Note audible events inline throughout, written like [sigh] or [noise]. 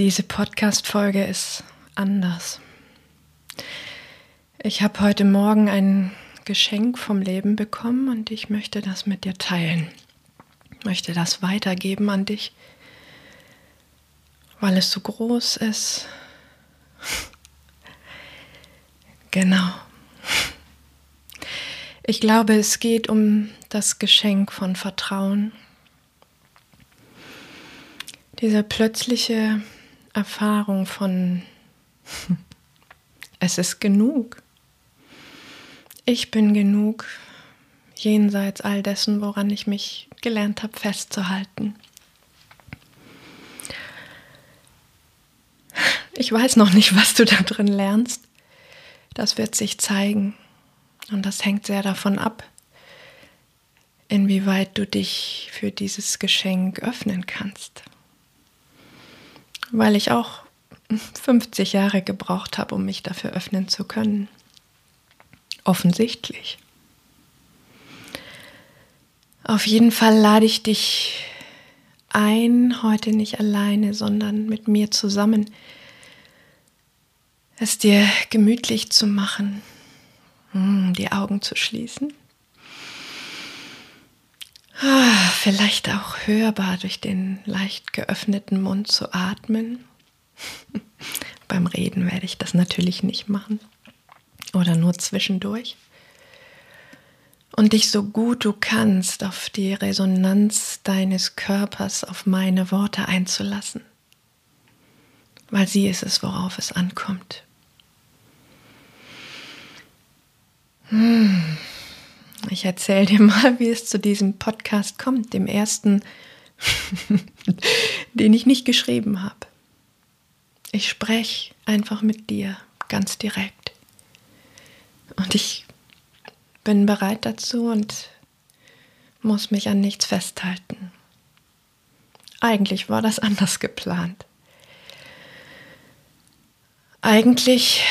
Diese Podcast-Folge ist anders. Ich habe heute Morgen ein Geschenk vom Leben bekommen und ich möchte das mit dir teilen. Ich möchte das weitergeben an dich, weil es so groß ist. [laughs] genau. Ich glaube, es geht um das Geschenk von Vertrauen. Dieser plötzliche Erfahrung von [laughs] es ist genug. Ich bin genug, jenseits all dessen, woran ich mich gelernt habe festzuhalten. Ich weiß noch nicht, was du da drin lernst. Das wird sich zeigen. Und das hängt sehr davon ab, inwieweit du dich für dieses Geschenk öffnen kannst weil ich auch 50 Jahre gebraucht habe, um mich dafür öffnen zu können. Offensichtlich. Auf jeden Fall lade ich dich ein, heute nicht alleine, sondern mit mir zusammen, es dir gemütlich zu machen, hm, die Augen zu schließen. Ah, vielleicht auch hörbar durch den leicht geöffneten Mund zu atmen. [laughs] Beim Reden werde ich das natürlich nicht machen oder nur zwischendurch. Und dich so gut du kannst auf die Resonanz deines Körpers, auf meine Worte einzulassen, weil sie ist es, worauf es ankommt. Hm. Ich erzähle dir mal, wie es zu diesem Podcast kommt, dem ersten, [laughs] den ich nicht geschrieben habe. Ich spreche einfach mit dir ganz direkt. Und ich bin bereit dazu und muss mich an nichts festhalten. Eigentlich war das [laughs] anders geplant. Eigentlich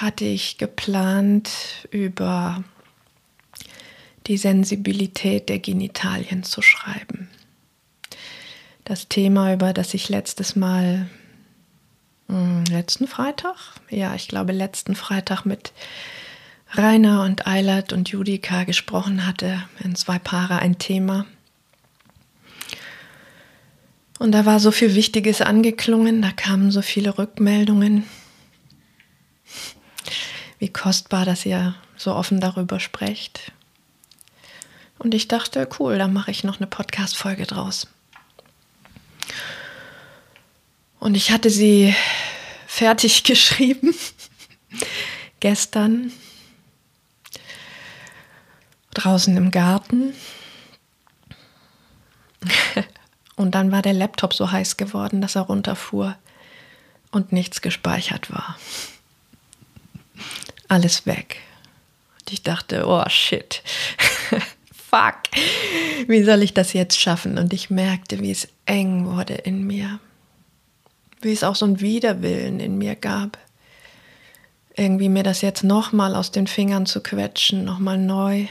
hatte ich geplant, über die Sensibilität der Genitalien zu schreiben. Das Thema, über das ich letztes Mal, mh, hm, letzten Freitag, ja, ich glaube letzten Freitag mit Rainer und Eilert und Judika gesprochen hatte, in zwei Paare ein Thema. Und da war so viel Wichtiges angeklungen, da kamen so viele Rückmeldungen. Wie kostbar, dass ihr so offen darüber sprecht. Und ich dachte, cool, dann mache ich noch eine Podcast-Folge draus. Und ich hatte sie fertig [laughs] geschrieben gestern draußen im Garten. Und dann war der Laptop so heiß geworden, dass er runterfuhr und nichts gespeichert war. Alles weg. Und ich dachte, oh shit fuck, wie soll ich das jetzt schaffen? Und ich merkte, wie es eng wurde in mir, wie es auch so ein Widerwillen in mir gab, irgendwie mir das jetzt nochmal aus den Fingern zu quetschen, nochmal neu.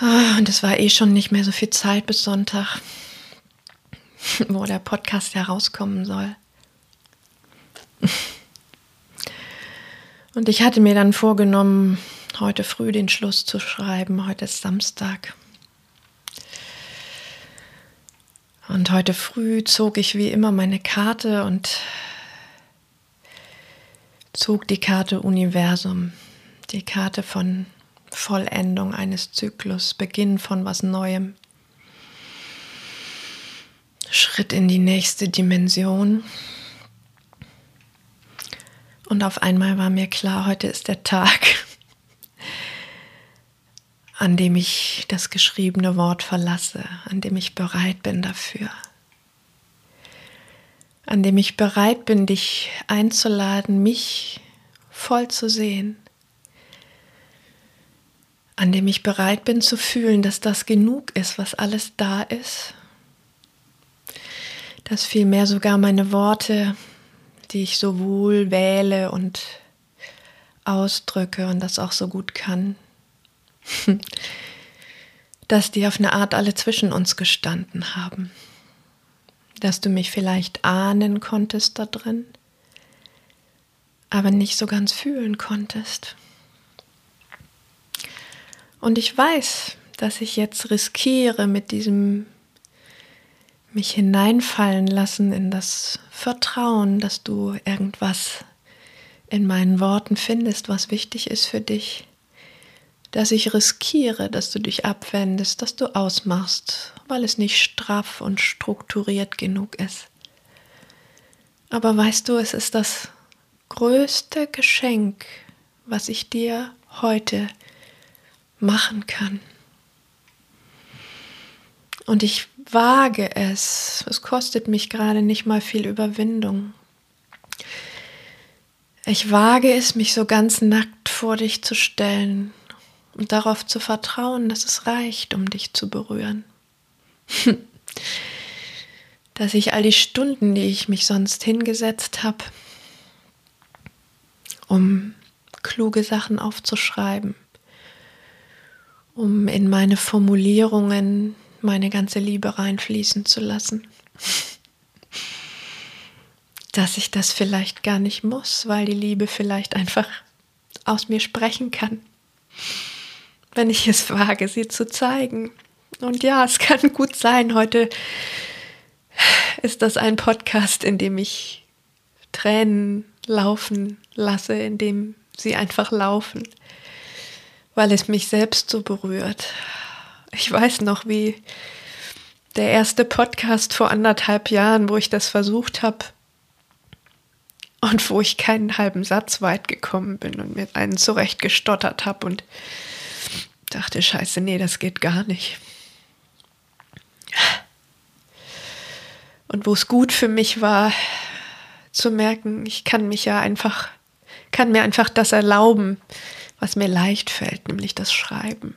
Ah, und es war eh schon nicht mehr so viel Zeit bis Sonntag, [laughs] wo der Podcast herauskommen soll. Und ich hatte mir dann vorgenommen, heute früh den Schluss zu schreiben. Heute ist Samstag. Und heute früh zog ich wie immer meine Karte und zog die Karte Universum, die Karte von Vollendung eines Zyklus, Beginn von was Neuem, Schritt in die nächste Dimension. Und auf einmal war mir klar, heute ist der Tag, an dem ich das geschriebene Wort verlasse, an dem ich bereit bin dafür, an dem ich bereit bin, dich einzuladen, mich voll zu sehen, an dem ich bereit bin zu fühlen, dass das genug ist, was alles da ist, dass vielmehr sogar meine Worte, die ich so wohl wähle und ausdrücke und das auch so gut kann, [laughs] dass die auf eine Art alle zwischen uns gestanden haben, dass du mich vielleicht ahnen konntest da drin, aber nicht so ganz fühlen konntest. Und ich weiß, dass ich jetzt riskiere mit diesem mich hineinfallen lassen in das Vertrauen, dass du irgendwas in meinen Worten findest, was wichtig ist für dich, dass ich riskiere, dass du dich abwendest, dass du ausmachst, weil es nicht straff und strukturiert genug ist. Aber weißt du, es ist das größte Geschenk, was ich dir heute machen kann. Und ich wage es, es kostet mich gerade nicht mal viel Überwindung. Ich wage es, mich so ganz nackt vor dich zu stellen und darauf zu vertrauen, dass es reicht, um dich zu berühren. [laughs] dass ich all die Stunden, die ich mich sonst hingesetzt habe, um kluge Sachen aufzuschreiben, um in meine Formulierungen meine ganze Liebe reinfließen zu lassen. [laughs] Dass ich das vielleicht gar nicht muss, weil die Liebe vielleicht einfach aus mir sprechen kann, wenn ich es wage, sie zu zeigen. Und ja, es kann gut sein, heute ist das ein Podcast, in dem ich Tränen laufen lasse, in dem sie einfach laufen, weil es mich selbst so berührt. Ich weiß noch, wie der erste Podcast vor anderthalb Jahren, wo ich das versucht habe und wo ich keinen halben Satz weit gekommen bin und mir einen zurechtgestottert habe und dachte, scheiße, nee, das geht gar nicht. Und wo es gut für mich war, zu merken, ich kann mich ja einfach, kann mir einfach das erlauben, was mir leicht fällt, nämlich das Schreiben.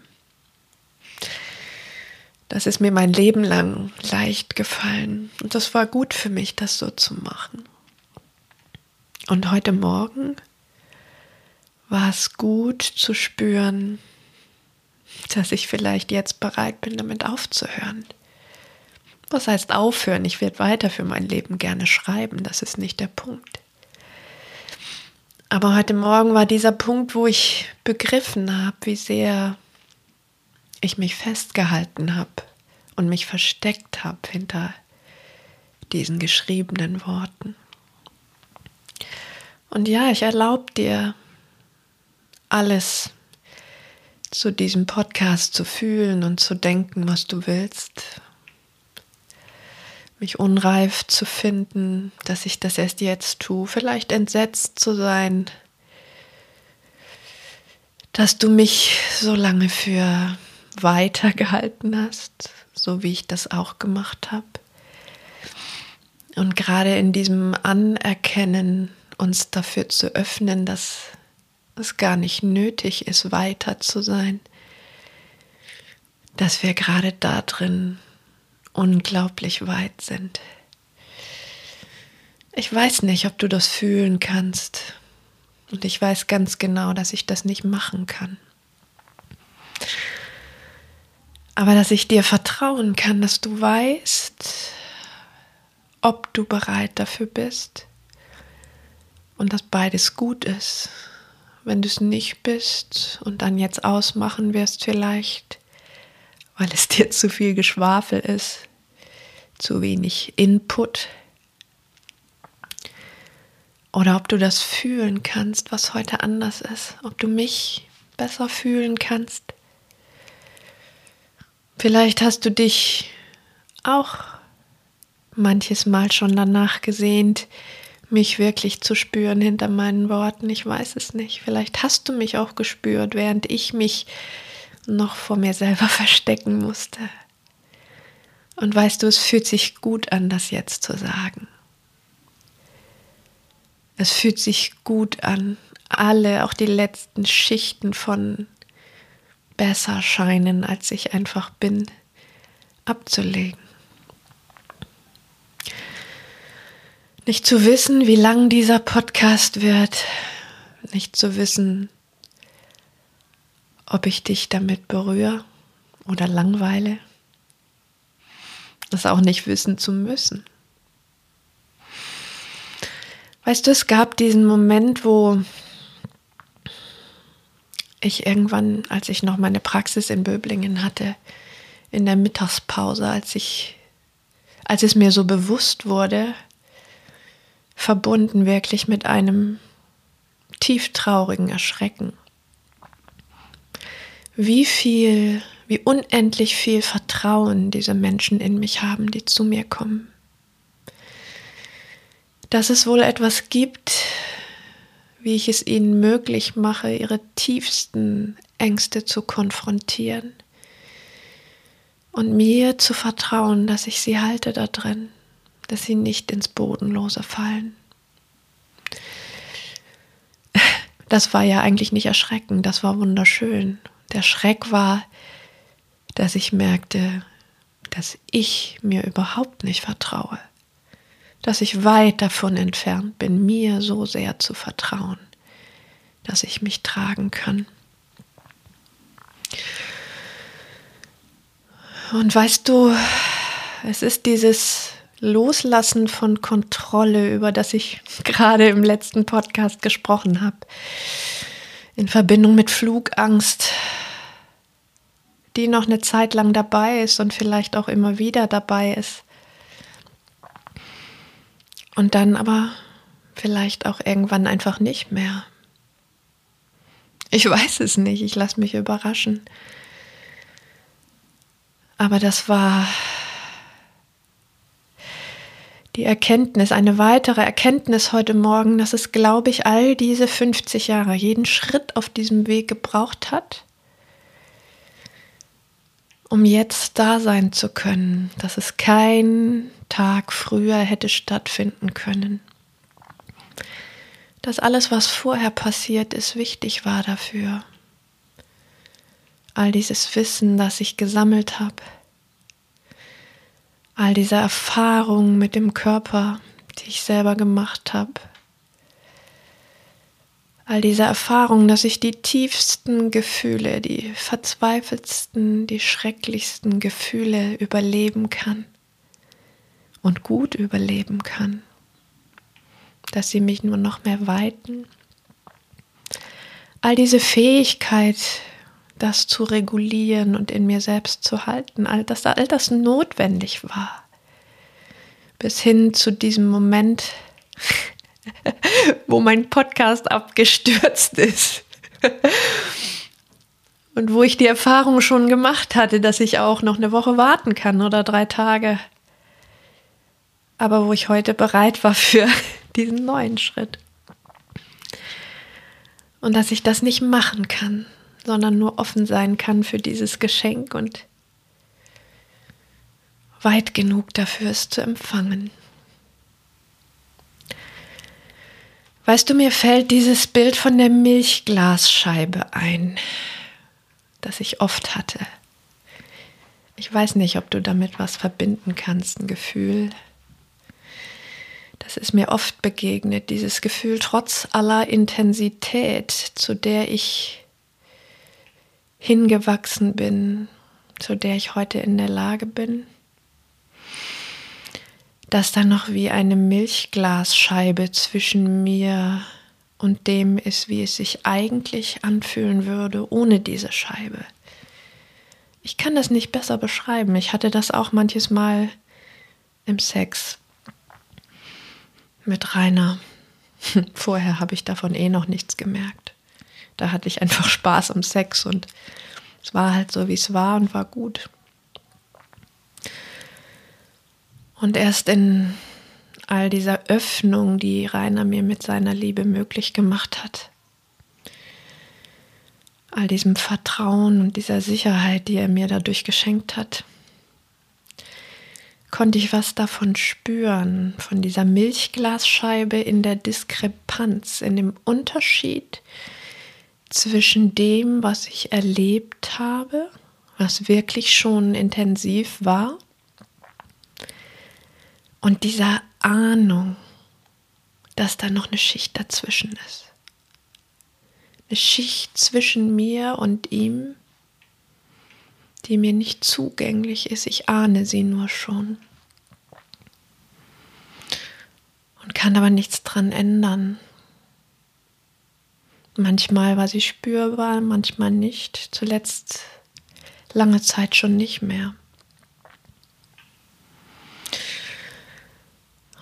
Das ist mir mein Leben lang leicht gefallen. Und das war gut für mich, das so zu machen. Und heute Morgen war es gut zu spüren, dass ich vielleicht jetzt bereit bin, damit aufzuhören. Was heißt aufhören? Ich werde weiter für mein Leben gerne schreiben, das ist nicht der Punkt. Aber heute Morgen war dieser Punkt, wo ich begriffen habe, wie sehr ich mich festgehalten habe und mich versteckt habe hinter diesen geschriebenen Worten. Und ja, ich erlaube dir, alles zu diesem Podcast zu fühlen und zu denken, was du willst. Mich unreif zu finden, dass ich das erst jetzt tue, vielleicht entsetzt zu sein, dass du mich so lange für weitergehalten hast, so wie ich das auch gemacht habe. Und gerade in diesem Anerkennen, uns dafür zu öffnen, dass es gar nicht nötig ist, weiter zu sein, dass wir gerade da drin unglaublich weit sind. Ich weiß nicht, ob du das fühlen kannst. Und ich weiß ganz genau, dass ich das nicht machen kann. Aber dass ich dir vertrauen kann, dass du weißt, ob du bereit dafür bist und dass beides gut ist wenn du es nicht bist und dann jetzt ausmachen wirst vielleicht, weil es dir zu viel Geschwafel ist, zu wenig Input. Oder ob du das fühlen kannst, was heute anders ist, ob du mich besser fühlen kannst. Vielleicht hast du dich auch manches Mal schon danach gesehnt, mich wirklich zu spüren hinter meinen Worten. Ich weiß es nicht. Vielleicht hast du mich auch gespürt, während ich mich noch vor mir selber [laughs] verstecken musste. Und weißt du, es fühlt sich gut an, das jetzt zu sagen. Es fühlt sich gut an, alle, auch die letzten Schichten von besser scheinen, als ich einfach bin, abzulegen. Nicht zu wissen, wie lang dieser Podcast wird, nicht zu wissen, ob ich dich damit berühre oder langweile, das auch nicht wissen zu müssen. Weißt du, es gab diesen Moment, wo ich irgendwann, als ich noch meine Praxis in Böblingen hatte, in der Mittagspause, als ich, als es mir so bewusst wurde, verbunden wirklich mit einem tieftraurigen Erschrecken. Wie viel, wie unendlich viel Vertrauen diese Menschen in mich haben, die zu mir kommen. Dass es wohl etwas gibt, wie ich es ihnen möglich mache, ihre tiefsten Ängste zu konfrontieren und mir zu vertrauen, dass ich sie halte da drin, dass sie nicht ins Bodenlose fallen. Das war ja eigentlich nicht erschreckend, das war wunderschön. Der Schreck war, dass ich merkte, dass ich mir überhaupt nicht vertraue dass ich weit davon entfernt bin, mir so sehr zu vertrauen, dass ich mich tragen kann. Und weißt du, es ist dieses Loslassen von Kontrolle, über das ich [laughs] gerade im letzten Podcast gesprochen habe, in Verbindung mit Flugangst, die noch eine Zeit lang dabei ist und vielleicht auch immer wieder dabei ist und dann aber vielleicht auch irgendwann einfach nicht mehr. Ich weiß es nicht, ich lasse mich überraschen. Aber das war die Erkenntnis, eine weitere Erkenntnis heute Morgen, dass es, glaube ich, all diese 50 Jahre, jeden Schritt auf diesem Weg gebraucht hat, um jetzt da sein zu können, dass es kein Tag früher hätte stattfinden können. Dass alles, was vorher passiert ist, wichtig war dafür. All dieses Wissen, das ich gesammelt habe, all diese Erfahrungen mit dem Körper, die ich selber gemacht habe, all diese Erfahrungen, dass ich die tiefsten Gefühle, die verzweifeltsten, die schrecklichsten Gefühle überleben kann und gut überleben kann, dass sie mich nur noch mehr weiten. All diese Fähigkeit, das zu regulieren und in mir selbst zu halten, all das, all das notwendig war, bis hin zu diesem Moment, [laughs] wo mein Podcast abgestürzt ist. [laughs] Und wo ich die Erfahrung schon gemacht hatte, dass ich auch noch eine Woche warten kann oder drei Tage aber wo ich heute bereit war für [laughs] diesen neuen Schritt. Und dass ich das nicht machen kann, sondern nur offen sein kann für dieses Geschenk und weit genug dafür es zu empfangen. Weißt du, mir fällt dieses Bild von der Milchglasscheibe ein, das ich oft hatte. Ich weiß nicht, ob du damit was verbinden kannst, ein Gefühl, das ist mir oft begegnet, dieses Gefühl trotz aller Intensität, zu der ich hingewachsen bin, zu der ich heute in der Lage bin, dass da noch wie eine Milchglasscheibe zwischen mir und dem ist, wie es sich eigentlich anfühlen würde ohne diese Scheibe. Ich kann das nicht besser beschreiben. Ich hatte das auch manches Mal im Sex, mit Rainer. [laughs] Vorher habe ich davon eh noch nichts gemerkt. Da hatte ich einfach [laughs] Spaß am Sex und es war halt so, wie es war und war gut. Und erst in all dieser Öffnung, die Rainer mir mit seiner Liebe möglich gemacht hat, all diesem Vertrauen und dieser Sicherheit, die er mir dadurch geschenkt hat, konnte ich was davon spüren, von dieser Milchglasscheibe in der Diskrepanz, in dem Unterschied zwischen dem, was ich erlebt habe, was wirklich schon intensiv war, und dieser Ahnung, dass da noch eine Schicht dazwischen ist. Eine Schicht zwischen mir und ihm, die mir nicht zugänglich ist. Ich ahne sie nur schon. Und kann aber nichts dran ändern. Manchmal war sie spürbar, manchmal nicht. Zuletzt lange Zeit schon nicht mehr.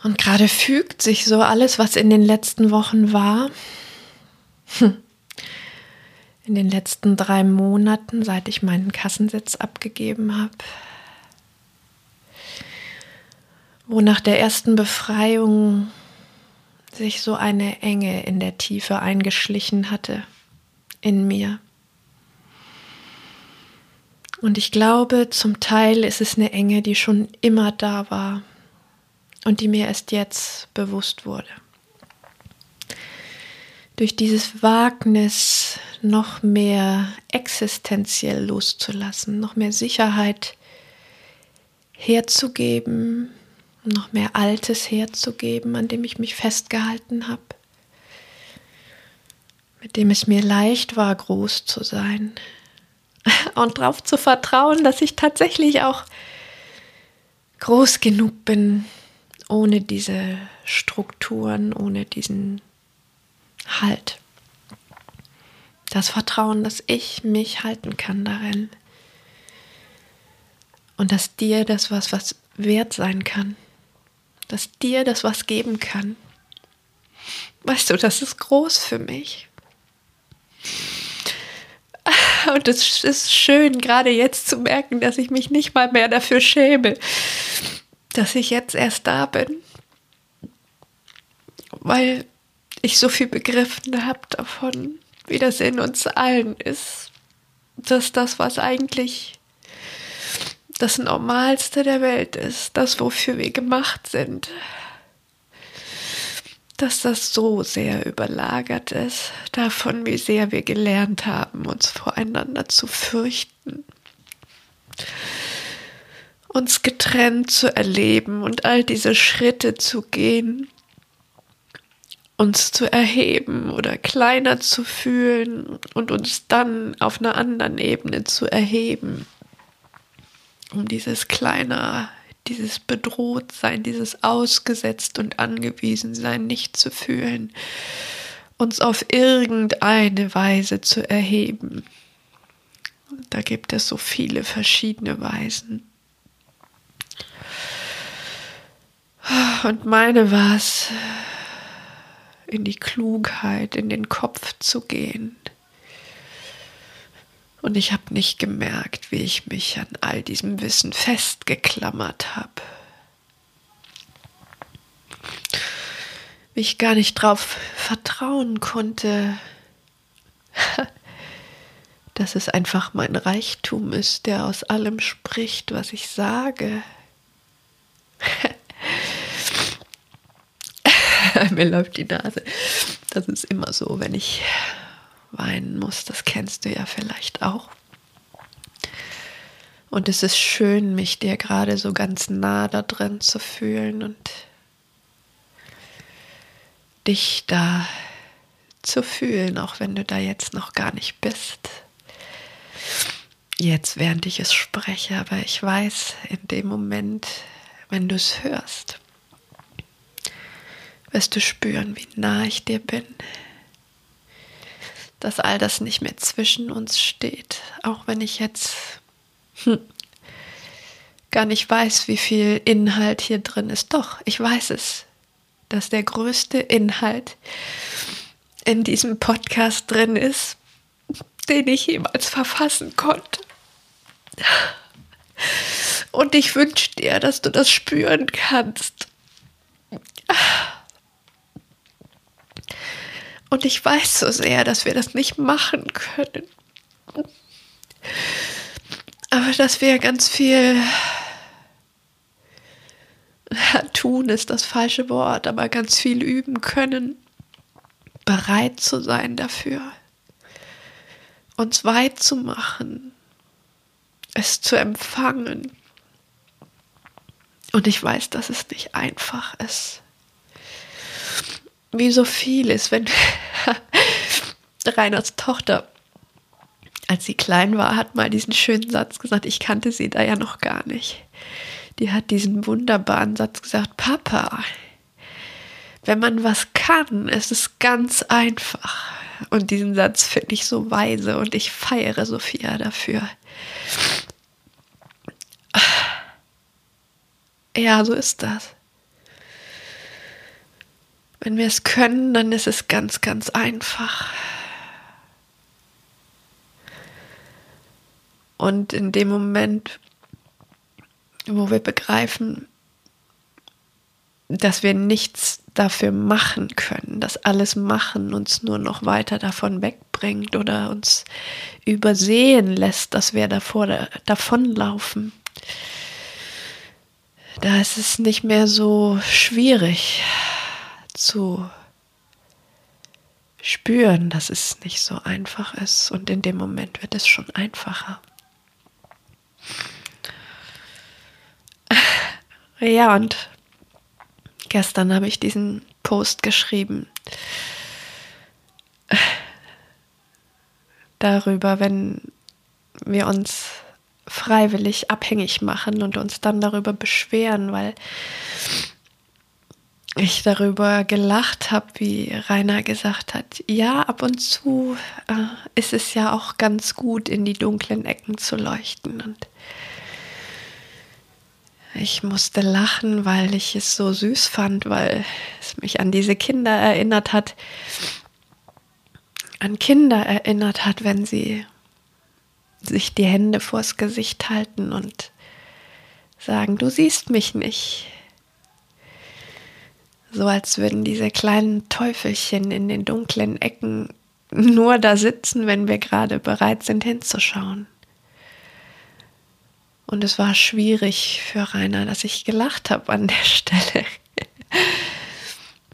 Und gerade fügt sich so alles, was in den letzten Wochen war, in den letzten drei Monaten, seit ich meinen Kassensitz abgegeben habe, wo nach der ersten Befreiung sich so eine Enge in der Tiefe eingeschlichen hatte in mir. Und ich glaube, zum Teil ist es eine Enge, die schon immer da war und die mir erst jetzt bewusst wurde. Durch dieses Wagnis noch mehr existenziell loszulassen, noch mehr Sicherheit herzugeben, noch mehr Altes herzugeben, an dem ich mich festgehalten habe, mit dem es mir leicht war, groß zu sein [laughs] und darauf zu vertrauen, dass ich tatsächlich auch groß genug bin, ohne diese Strukturen, ohne diesen Halt. Das Vertrauen, dass ich mich halten kann darin. Und dass dir das was, was wert sein kann. Dass dir das was geben kann. Weißt du, das ist groß für mich. [laughs] Und es ist schön, gerade jetzt zu merken, dass ich mich nicht mal mehr dafür schäme, dass ich jetzt erst da bin, weil ich so viel begriffen habe davon, wie das in uns allen ist, dass das, was eigentlich das Normalste der Welt ist, das, wofür wir gemacht sind, dass das so sehr überlagert ist davon, wie sehr wir gelernt haben, uns voreinander zu fürchten. Uns getrennt zu erleben und all diese Schritte zu gehen, uns zu erheben oder kleiner zu fühlen und uns dann auf einer anderen Ebene zu erheben, um dieses kleine, dieses Bedrohtsein, dieses Ausgesetzt und Angewiesensein nicht zu fühlen, uns auf irgendeine Weise zu erheben. Da gibt es so viele verschiedene Weisen. Und meine war es, in die Klugheit, in den Kopf zu gehen. Und ich habe nicht gemerkt, wie ich mich an all diesem Wissen festgeklammert habe. Wie ich gar nicht darauf vertrauen konnte, [laughs] dass es einfach mein Reichtum ist, der aus allem spricht, was ich sage. [laughs] mir läuft die Nase. Das ist immer so, wenn ich weinen muss. Das kennst du ja vielleicht auch. Und es ist schön, mich dir gerade so ganz nah da drin zu fühlen und dich da zu fühlen, auch wenn du da jetzt noch gar nicht bist. Jetzt, während ich es spreche, aber ich weiß in dem Moment, wenn du es hörst, wirst du spüren, wie nah ich dir bin. Dass all das nicht mehr zwischen uns steht, auch wenn ich jetzt hm, gar nicht weiß, wie viel Inhalt hier drin ist. Doch, ich weiß es, dass der größte Inhalt in diesem Podcast drin ist, den ich jemals verfassen konnte. Und ich wünsche dir, dass du das spüren kannst. Und ich weiß so sehr, dass wir das nicht machen können. Aber dass wir ganz viel tun ist das falsche Wort, aber ganz viel üben können, bereit zu sein dafür, uns weit zu machen, es zu empfangen. Und ich weiß, dass es nicht einfach ist. Wie so vieles, wenn [laughs] Reiners Tochter, als sie klein war, hat mal diesen schönen Satz gesagt, ich kannte sie da ja noch gar nicht. Die hat diesen wunderbaren Satz gesagt, Papa, wenn man was kann, ist es ganz einfach. Und diesen Satz finde ich so weise und ich feiere Sophia dafür. Ja, so ist das. Wenn wir es können, dann ist es ganz, ganz einfach. Und in dem Moment, wo wir begreifen, dass wir nichts dafür machen können, dass alles Machen uns nur noch weiter davon wegbringt oder uns übersehen lässt, dass wir davor davonlaufen. Da ist es nicht mehr so schwierig zu spüren, dass es nicht so einfach ist und in dem Moment wird es schon einfacher. [laughs] Ja, und gestern habe ich diesen Post geschrieben [laughs] darüber, wenn wir uns freiwillig abhängig machen und uns dann darüber beschweren, weil ich darüber gelacht habe, wie Rainer gesagt hat, ja, ab und zu äh, ist es ja auch ganz gut, in die dunklen Ecken zu leuchten. Und ich musste lachen, weil ich es so süß fand, weil es mich an diese Kinder erinnert hat, an Kinder erinnert hat, wenn sie sich die Hände vors Gesicht halten und sagen, du siehst mich nicht. So als würden diese kleinen Teufelchen in den dunklen Ecken nur da sitzen, wenn wir gerade bereit sind hinzuschauen. Und es war schwierig für Rainer, dass ich gelacht habe an der [laughs] Stelle.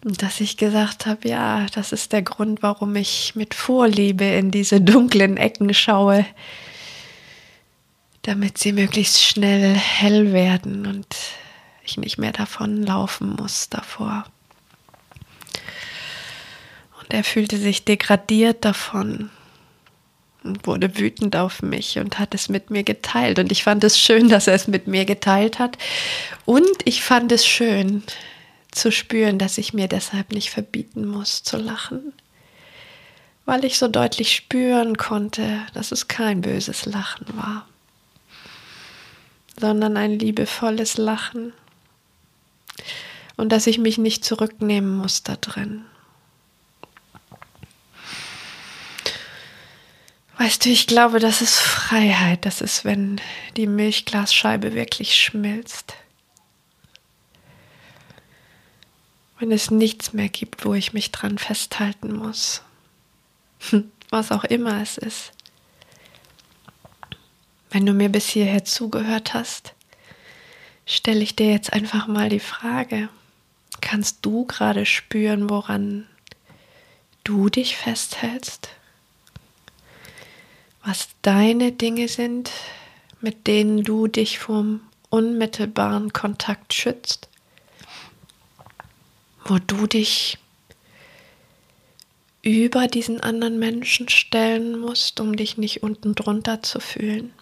Und dass ich gesagt habe, ja, das ist der Grund, warum ich mit Vorliebe in diese dunklen Ecken schaue, damit sie möglichst schnell hell werden und ich nicht mehr davonlaufen muss davor. Und er fühlte sich degradiert davon und wurde wütend auf mich und hat es mit mir geteilt. Und ich fand es schön, dass er es mit mir geteilt hat. Und ich fand es schön zu spüren, dass ich mir deshalb nicht verbieten muss zu lachen. Weil ich so deutlich spüren konnte, dass es kein böses Lachen war, sondern ein liebevolles Lachen. Und dass ich mich nicht zurücknehmen muss da drin. Weißt du, ich glaube, das ist Freiheit. Das ist, wenn die Milchglasscheibe wirklich schmilzt. Wenn es nichts mehr gibt, wo ich mich dran festhalten muss. [laughs] Was auch immer es ist. Wenn du mir bis hierher zugehört hast, stelle ich dir jetzt einfach mal die Frage, kannst du gerade spüren, woran du dich festhältst? was deine Dinge sind, mit denen du dich vom unmittelbaren Kontakt schützt, wo du dich über diesen anderen Menschen stellen musst, um dich nicht unten drunter zu fühlen.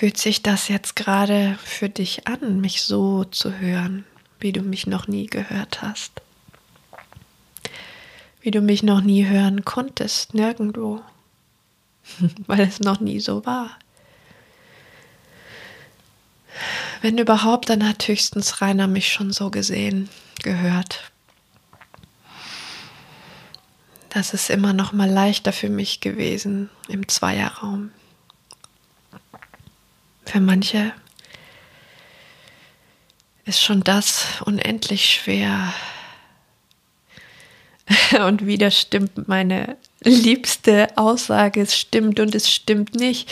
Fühlt sich das jetzt gerade für dich an, mich so zu hören, wie du mich noch nie gehört hast? wie du mich noch nie hören konntest, nirgendwo, [laughs] weil es noch nie so war. Wenn überhaupt, dann hat höchstens Rainer mich schon so gesehen, gehört. Das ist immer noch mal leichter für mich gewesen im Zweierraum. Für manche ist schon das unendlich schwer, [laughs] Und wieder stimmt meine liebste Aussage, es stimmt und es stimmt nicht.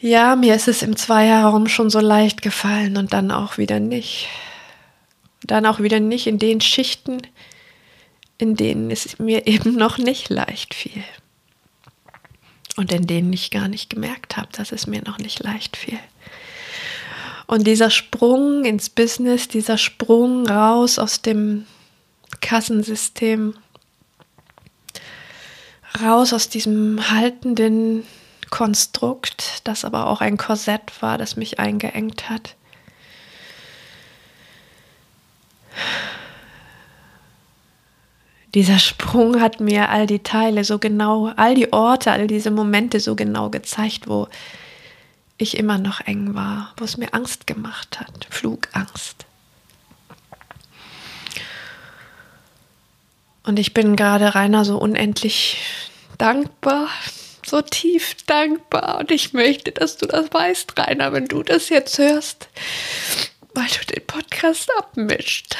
Ja, mir ist es im Zweierraum schon so leicht gefallen und dann auch wieder nicht. Dann auch wieder nicht in den Schichten, in denen es mir [laughs] eben noch nicht leicht fiel. Und in denen ich gar nicht gemerkt habe, dass es mir noch nicht leicht fiel. Und dieser Sprung ins Business, dieser Sprung raus aus dem Kassensystem, raus aus diesem haltenden Konstrukt, das aber auch ein Korsett war, das mich eingeengt hat. Dieser Sprung hat mir all die Teile so genau, all die Orte, all diese Momente so genau gezeigt, wo ich immer noch eng war, wo es mir Angst gemacht hat, Flugangst. Und ich bin gerade Rainer so unendlich dankbar, so tief dankbar. Und ich möchte, dass du das weißt, Rainer, wenn du das jetzt hörst, weil du den Podcast abmischt.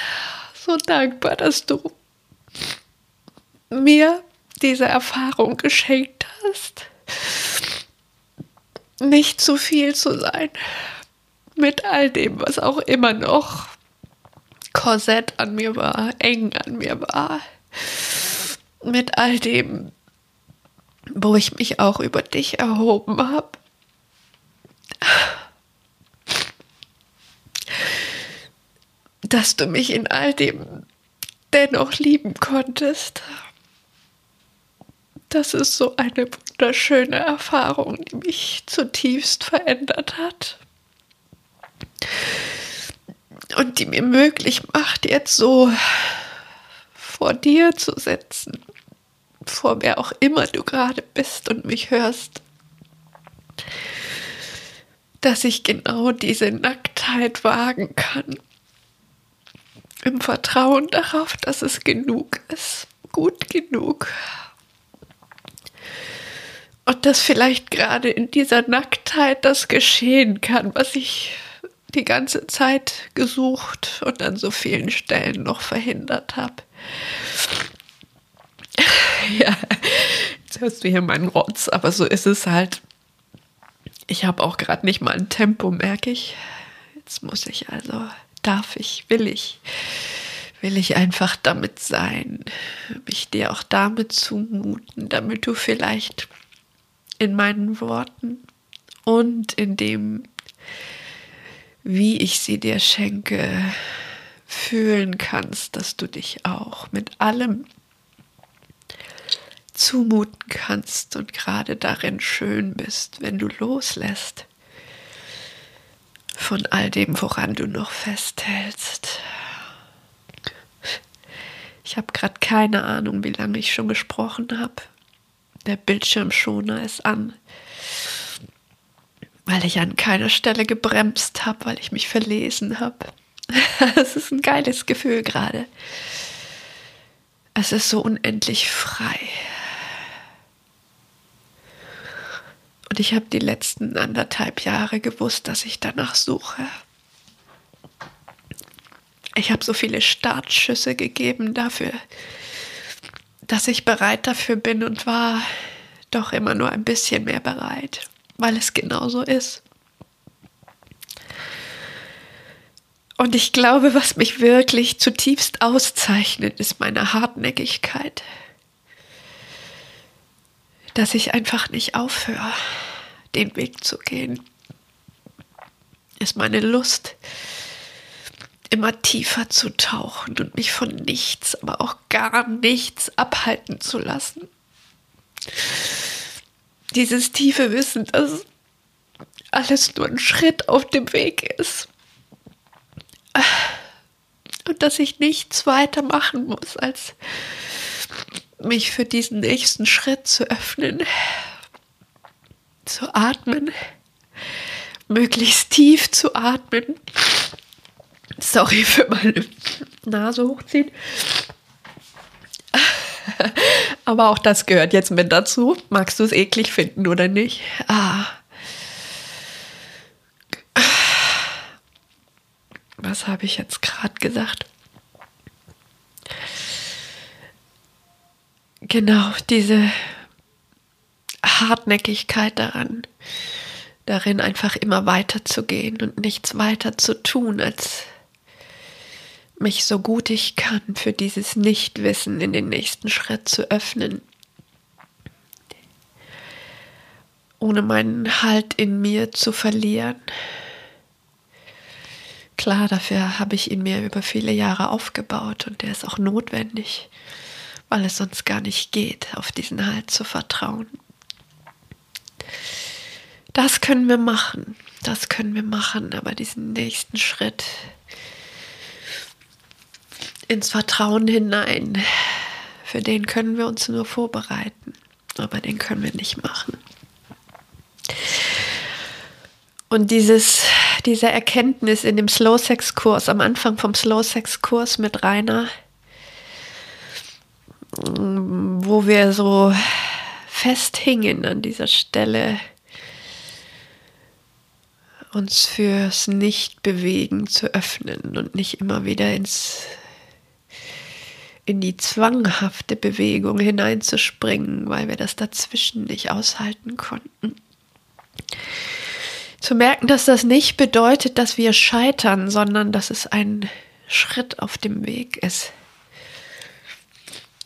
So dankbar, dass du mir diese Erfahrung geschenkt hast. Nicht zu viel zu sein. Mit all dem, was auch immer noch Korsett an mir war, eng an mir war mit all dem, wo ich mich auch über dich erhoben habe. Dass du mich in all dem dennoch lieben konntest. Das ist so eine wunderschöne Erfahrung, die mich zutiefst verändert hat. Und die mir möglich macht, jetzt so vor dir zu sitzen, vor wer auch immer du gerade bist und mich hörst, dass ich genau diese Nacktheit wagen kann, im Vertrauen darauf, dass es genug ist, gut genug. Und dass vielleicht gerade in dieser Nacktheit das geschehen kann, was ich die ganze Zeit gesucht und an so vielen Stellen noch verhindert habe. [laughs] Ja, jetzt hörst du hier meinen Rotz, aber so ist es halt. Ich habe auch gerade nicht mal ein Tempo, merke ich. Jetzt muss ich also, darf ich, will ich, will ich einfach damit sein, mich dir auch damit zumuten, damit du vielleicht in meinen Worten und in dem, wie ich sie dir schenke, fühlen kannst, dass du dich auch mit allem zumuten kannst und gerade darin schön bist, wenn du loslässt von all dem, woran du noch festhältst. Ich habe gerade keine Ahnung, wie lange ich schon gesprochen habe. Der Bildschirmschoner ist an, weil ich an keiner Stelle gebremst habe, weil ich mich verlesen habe. [laughs] Es ist ein geiles Gefühl gerade. Es ist so unendlich frei. Und ich habe die letzten anderthalb Jahre gewusst, dass ich danach suche. Ich habe so viele Startschüsse gegeben dafür, dass ich bereit dafür bin und war doch immer nur ein bisschen mehr bereit, weil es genauso ist. Und ich glaube, was mich wirklich zutiefst auszeichnet, ist meine Hartnäckigkeit. Dass ich einfach nicht aufhöre, den Weg zu gehen. Ist meine Lust, immer tiefer zu tauchen und mich von nichts, aber auch gar nichts abhalten zu lassen. Dieses tiefe Wissen, dass alles nur ein Schritt auf dem Weg ist und dass ich nichts weiter machen muss, als mich für diesen nächsten Schritt zu öffnen, zu atmen, möglichst tief zu atmen. Sorry für meine Nase hochziehen. Aber auch das gehört jetzt mit dazu. Magst du es eklig finden oder nicht? Ah. was habe ich jetzt gerade gesagt? Genau, diese Hartnäckigkeit daran, darin einfach immer weiterzugehen und nichts weiter zu tun, als mich so gut ich kann für dieses Nichtwissen in den nächsten Schritt zu öffnen, ohne meinen Halt in mir zu verlieren. Klar, dafür habe ich ihn mir über viele Jahre aufgebaut und der ist auch notwendig, weil es sonst gar nicht geht, auf diesen Halt zu vertrauen. Das können wir machen, das können wir machen, aber diesen nächsten Schritt ins Vertrauen hinein, für den können wir uns nur vorbereiten, aber den können wir nicht machen. Und dieses, diese Erkenntnis in dem Slow Sex Kurs, am Anfang vom Slow Sex Kurs mit Rainer, wo wir so festhingen an dieser Stelle, uns fürs Nichtbewegen zu öffnen und nicht immer wieder ins in die zwanghafte Bewegung hineinzuspringen, weil wir das dazwischen nicht aushalten konnten. Zu merken, dass das nicht bedeutet, dass wir scheitern, sondern dass es ein Schritt auf dem Weg ist.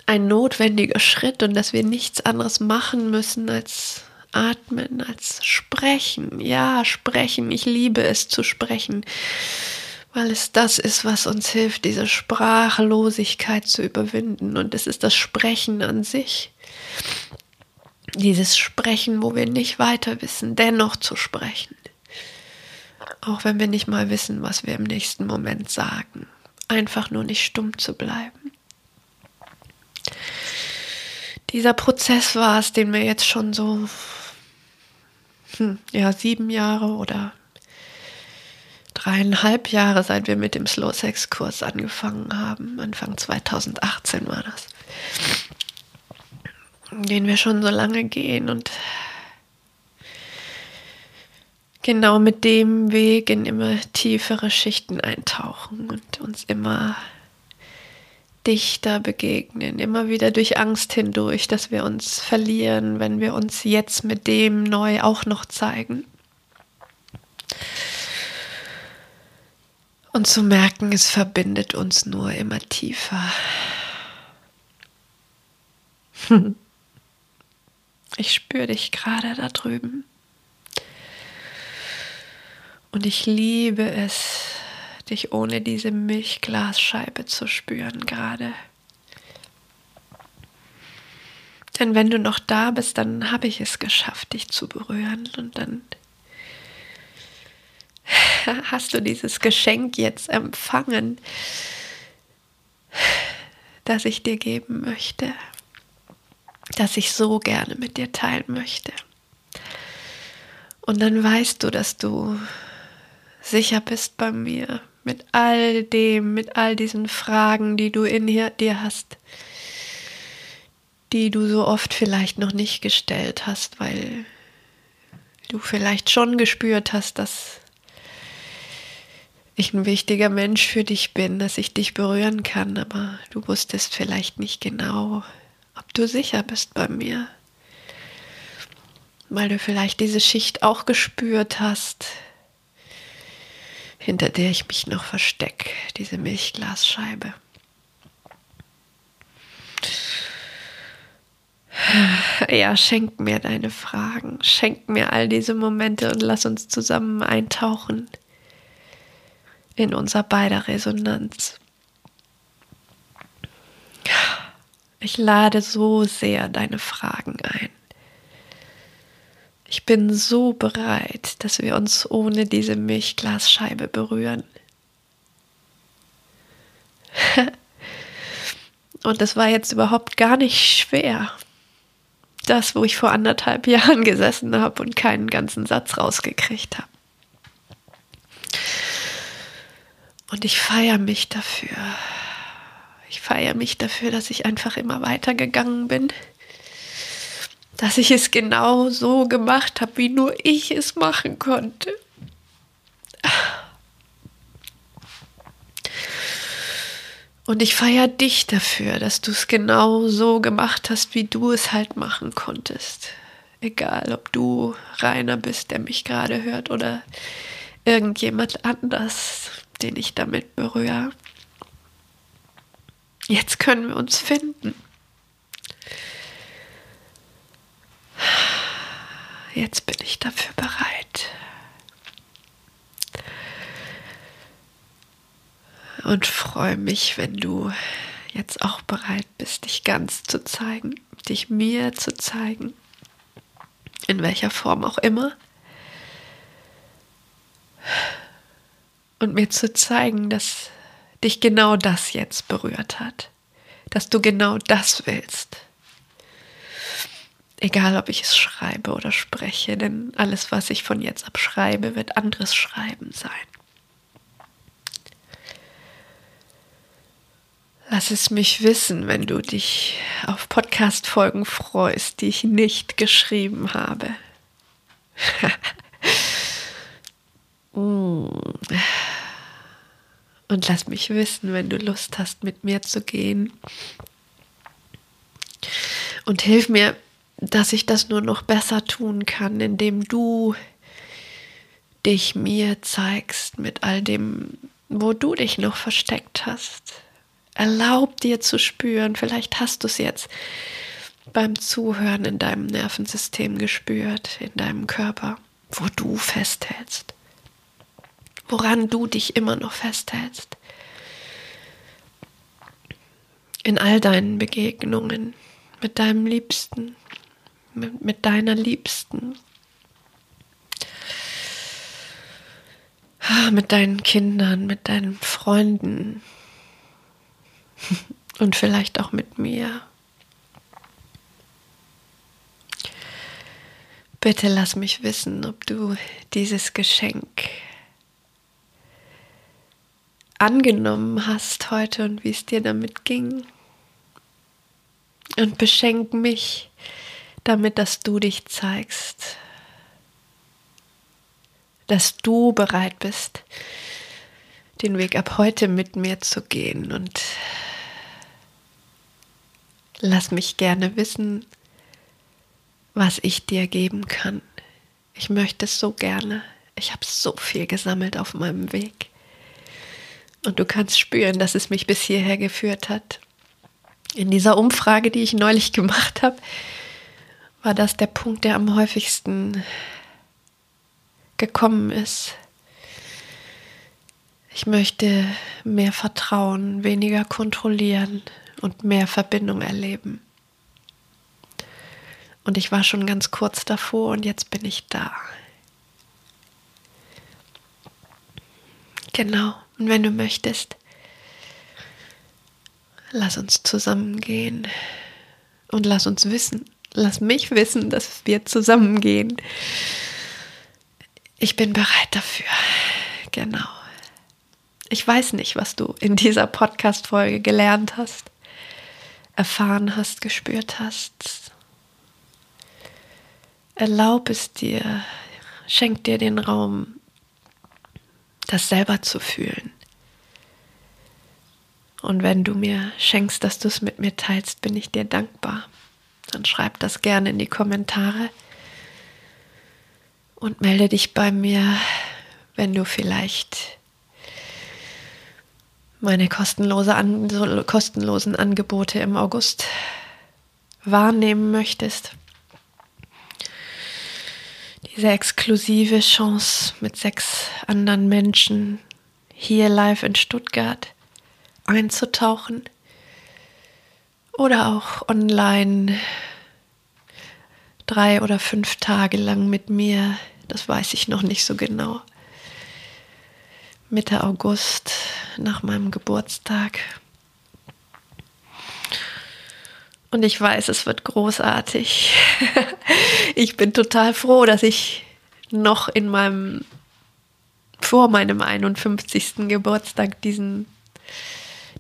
Ein notwendiger Schritt und dass wir nichts anderes machen müssen als atmen, als sprechen. Ja, sprechen. Ich liebe es zu sprechen weil es das ist, was uns hilft, diese Sprachlosigkeit zu überwinden. Und es ist das Sprechen an sich. Dieses Sprechen, wo wir nicht weiter wissen, dennoch zu sprechen. Auch wenn wir nicht mal wissen, was wir im nächsten Moment sagen. Einfach nur nicht stumm zu bleiben. Dieser Prozess war es, den wir jetzt schon so, hm, ja, sieben Jahre oder dreieinhalb Jahre, seit wir mit dem Slow Sex Kurs angefangen haben. Anfang 2018 war das. Den wir schon so lange gehen und genau mit dem Weg in immer tiefere Schichten eintauchen und uns immer dichter begegnen, immer wieder durch Angst hindurch, dass wir uns verlieren, wenn wir uns jetzt mit dem neu auch noch zeigen. Und zu merken, es verbindet uns nur immer tiefer. [laughs] Ich spüre dich gerade da drüben. Und ich liebe es, dich ohne diese Milchglasscheibe zu spüren gerade. Denn wenn du noch da bist, dann habe ich es geschafft, dich zu berühren. Und dann [laughs] hast du dieses Geschenk jetzt empfangen, das ich dir geben möchte, das ich so gerne mit dir teilen möchte. Und dann weißt du, dass du sicher bist bei mir mit all dem, mit all diesen Fragen, die du in dir hast, die du so oft vielleicht noch nicht gestellt hast, weil du vielleicht schon gespürt hast, dass ich ein wichtiger Mensch für dich bin, dass ich dich berühren kann, aber du wusstest vielleicht nicht genau, ob du sicher bist bei mir. Weil du vielleicht diese Schicht auch gespürt hast, hinter der ich mich noch verstecke, diese Milchglasscheibe. Ja, schenk mir deine Fragen, schenk mir all diese Momente und lass uns zusammen eintauchen in unser beider Resonanz. Ich lade so sehr deine Fragen ein. Ich bin so bereit, dass wir uns ohne diese Milchglasscheibe berühren. [laughs] Und es war jetzt überhaupt gar nicht schwer. Das, wo ich vor anderthalb Jahren [laughs] gesessen habe und keinen ganzen Satz rausgekriegt habe. Und ich feiere mich dafür. Ich feiere mich dafür, dass ich einfach immer weitergegangen bin. Dass ich es genau so gemacht habe, wie nur ich es machen konnte. Und ich feiere dich dafür, dass du es genau so gemacht hast, wie du es halt machen konntest. Egal, ob du Rainer bist, der mich gerade hört, oder irgendjemand anders, den ich damit berühre. Jetzt können wir uns finden. Jetzt bin ich dafür bereit. Und freue mich, wenn du jetzt auch bereit bist, dich ganz zu zeigen, dich mir zu zeigen, in welcher Form auch immer. Und mir zu zeigen, dass dich genau das jetzt berührt hat, dass du genau das willst. Egal, ob ich es schreibe oder spreche, denn alles, was ich von jetzt ab schreibe, wird anderes Schreiben sein. Lass es mich wissen, wenn du dich auf Podcast-Folgen freust, die ich nicht geschrieben habe. [laughs] Mm. Und lass mich wissen, wenn du Lust hast, mit mir zu gehen. Und hilf mir, dass ich das nur noch besser tun kann, indem du dich mir zeigst mit all dem, wo du dich noch versteckt hast. Erlaub dir zu spüren, vielleicht hast du es jetzt beim Zuhören in deinem Nervensystem gespürt, in deinem Körper, wo du festhältst, woran du dich immer noch festhältst. In all deinen Begegnungen mit deinem Liebsten, mit, mit deiner Liebsten, mit deinen Kindern, mit deinen Freunden, [laughs] und vielleicht auch mit mir. Bitte lass mich wissen, ob du dieses Geschenk angenommen hast heute und wie es dir damit ging. Und beschenk mich damit, dass du dich zeigst, dass du bereit bist, den Weg ab heute mit mir zu gehen und Lass mich gerne wissen, was ich dir geben kann. Ich möchte es so gerne. Ich habe so viel gesammelt auf meinem Weg. Und du kannst spüren, dass es mich bis hierher geführt hat. In dieser Umfrage, die ich neulich gemacht habe, war das der Punkt, der am häufigsten gekommen ist. Ich möchte mehr vertrauen, weniger kontrollieren, und mehr Verbindung erleben. Und ich war schon ganz kurz davor und jetzt bin ich da. Genau. Und wenn du möchtest, lass uns zusammengehen und lass uns wissen, lass mich wissen, dass wir zusammengehen. Ich bin bereit dafür. Genau. Ich weiß nicht, was du in dieser Podcast-Folge gelernt hast erfahren hast, gespürt hast. Erlaub es dir, schenk dir den Raum, das selber zu fühlen. Und wenn du mir schenkst, dass du es mit mir teilst, bin ich dir dankbar. Dann schreib das gerne in die Kommentare und melde dich bei mir, wenn du vielleicht meine kostenlose an, kostenlosen Angebote im August wahrnehmen möchtest. Diese exklusive Chance mit sechs anderen Menschen hier live in Stuttgart einzutauchen oder auch online drei oder fünf Tage lang mit mir, das weiß ich noch nicht so genau. Mitte August nach meinem Geburtstag. Und ich weiß, es wird großartig. [laughs] ich bin total froh, dass ich noch in meinem, vor meinem 51. Geburtstag diesen,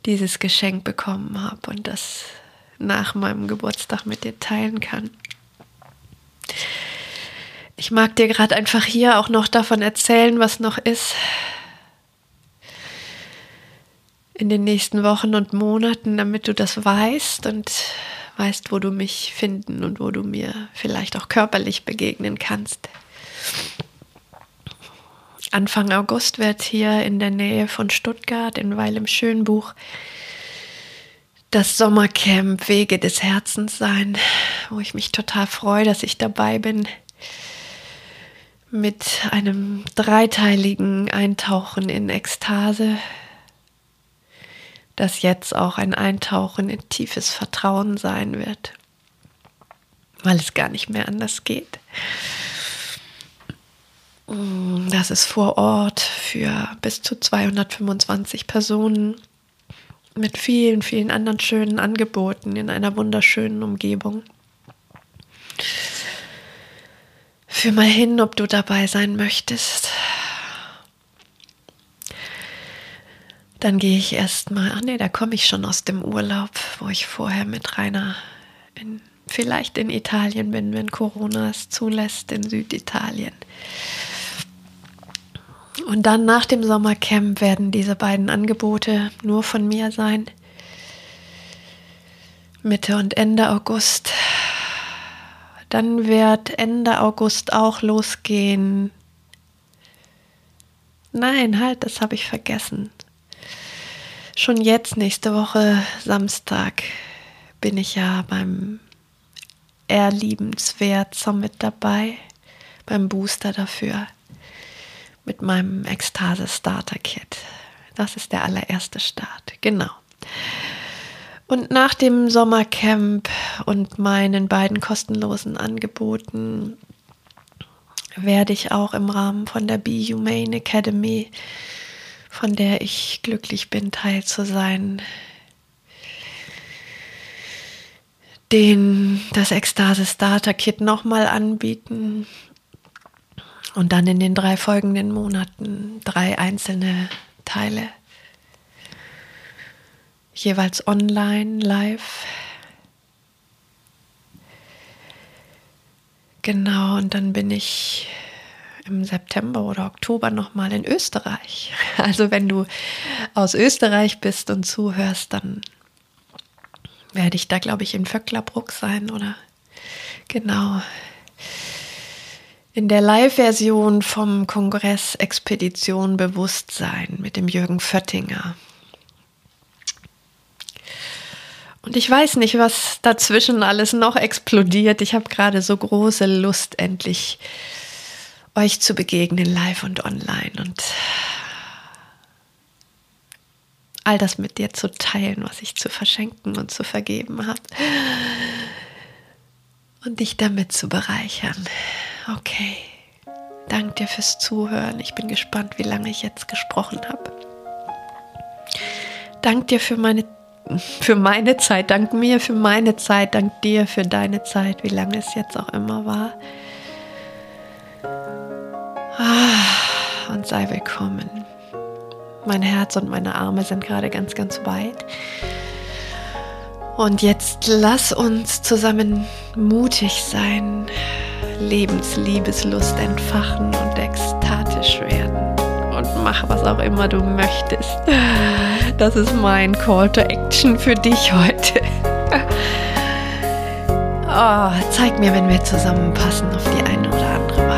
dieses Geschenk bekommen habe und das nach meinem Geburtstag mit dir teilen kann. Ich mag dir gerade einfach hier auch noch davon erzählen, was noch ist in den nächsten Wochen und Monaten, damit du das weißt und weißt, wo du mich finden und wo du mir vielleicht auch körperlich begegnen kannst. Anfang August wird hier in der Nähe von Stuttgart in Weil im Schönbuch das Sommercamp Wege des Herzens sein, wo ich mich total freue, dass ich dabei bin mit einem dreiteiligen Eintauchen in Ekstase, das jetzt auch ein Eintauchen in tiefes Vertrauen sein wird, weil es gar nicht mehr anders geht. Das ist vor Ort für bis zu 225 Personen mit vielen, vielen anderen schönen Angeboten in einer wunderschönen Umgebung. Führ mal hin, ob du dabei sein möchtest. Dann gehe ich erstmal, ach nee, da komme ich schon aus dem Urlaub, wo ich vorher mit Rainer in, vielleicht in Italien bin, wenn Corona es zulässt, in Süditalien. Und dann nach dem Sommercamp werden diese beiden Angebote nur von mir sein. Mitte und Ende August dann wird Ende August auch losgehen. Nein, halt, das habe ich vergessen. Schon jetzt, nächste Woche, Samstag, bin ich ja beim Erliebenswert Summit dabei, beim Booster dafür, mit meinem Ekstase Starter Kit. Das ist der allererste Start, genau. Und nach dem Sommercamp und meinen beiden kostenlosen Angeboten werde ich auch im Rahmen von der Be Humane Academy, von der ich glücklich bin, Teil zu sein, den das Ekstase Starter Kit nochmal anbieten und dann in den drei folgenden Monaten drei einzelne Teile jeweils online, live. Genau, und dann bin ich im September oder Oktober nochmal in Österreich. [laughs] Also wenn du aus Österreich bist und zuhörst, dann werde ich da, glaube ich, in Vöcklerbruck sein oder genau in der Live-Version vom Kongress Expedition Bewusstsein mit dem Jürgen Föttinger. Und ich weiß nicht, was dazwischen alles noch explodiert. Ich habe gerade so große Lust, endlich euch zu begegnen, live und online. Und all das mit dir zu teilen, was ich zu verschenken und zu vergeben habe. Und dich damit zu bereichern. Okay. Dank dir fürs Zuhören. Ich bin gespannt, wie lange ich jetzt gesprochen habe. Dank dir für meine für meine Zeit, dank mir für meine Zeit, dank dir für deine Zeit, wie lange es jetzt auch immer war. Ah, und sei willkommen. Mein Herz und meine Arme sind gerade ganz, ganz weit. Und jetzt lass uns zusammen mutig sein, Lebensliebeslust entfachen und ekstatisch werden und mach was auch immer du möchtest. Das ist mein Call to Action für dich heute. Oh, zeig mir, wenn wir zusammenpassen auf die eine oder andere